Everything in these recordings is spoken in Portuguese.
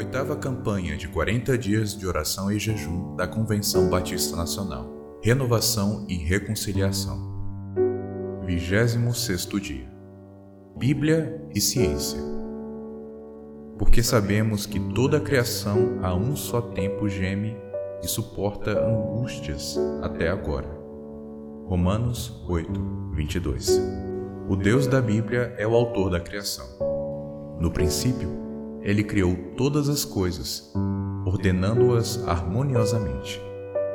oitava campanha de 40 dias de oração e jejum da Convenção Batista Nacional. Renovação e reconciliação. 26 dia. Bíblia e ciência. Porque sabemos que toda a criação a um só tempo geme e suporta angústias até agora. Romanos 8, 22. O Deus da Bíblia é o autor da criação. No princípio, ele criou todas as coisas, ordenando-as harmoniosamente.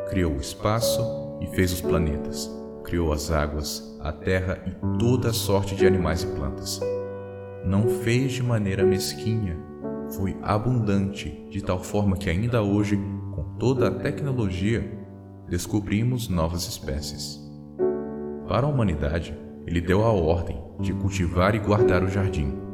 Criou o espaço e fez os planetas. Criou as águas, a terra e toda a sorte de animais e plantas. Não fez de maneira mesquinha, foi abundante, de tal forma que ainda hoje, com toda a tecnologia, descobrimos novas espécies. Para a humanidade, ele deu a ordem de cultivar e guardar o jardim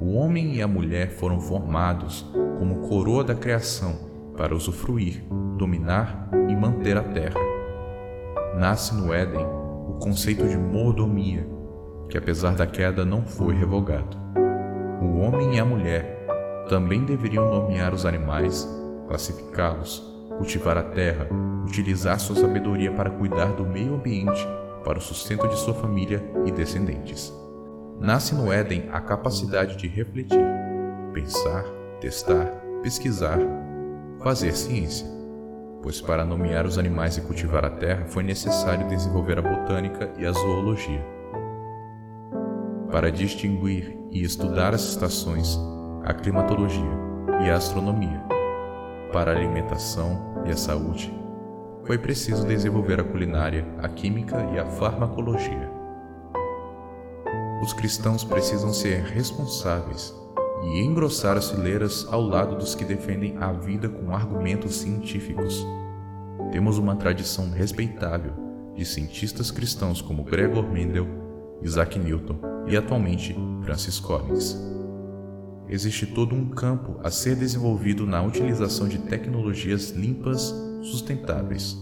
o homem e a mulher foram formados como coroa da criação para usufruir, dominar e manter a terra. Nasce no Éden o conceito de mordomia, que apesar da queda não foi revogado. O homem e a mulher também deveriam nomear os animais, classificá-los, cultivar a terra, utilizar sua sabedoria para cuidar do meio ambiente para o sustento de sua família e descendentes. Nasce no Éden a capacidade de refletir, pensar, testar, pesquisar, fazer ciência. Pois para nomear os animais e cultivar a terra foi necessário desenvolver a botânica e a zoologia. Para distinguir e estudar as estações, a climatologia e a astronomia. Para a alimentação e a saúde, foi preciso desenvolver a culinária, a química e a farmacologia. Os cristãos precisam ser responsáveis e engrossar as fileiras ao lado dos que defendem a vida com argumentos científicos. Temos uma tradição respeitável de cientistas cristãos como Gregor Mendel, Isaac Newton e atualmente Francis Collins. Existe todo um campo a ser desenvolvido na utilização de tecnologias limpas, sustentáveis.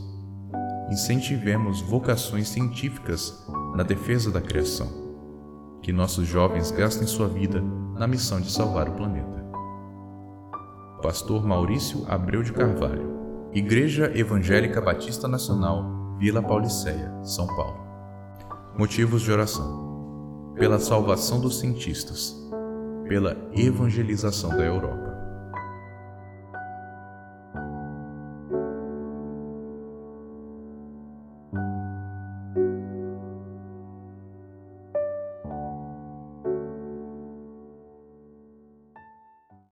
Incentivemos vocações científicas na defesa da criação que nossos jovens gastem sua vida na missão de salvar o planeta. Pastor Maurício Abreu de Carvalho, Igreja Evangélica Batista Nacional, Vila Pauliceia, São Paulo. Motivos de oração: pela salvação dos cientistas, pela evangelização da Europa.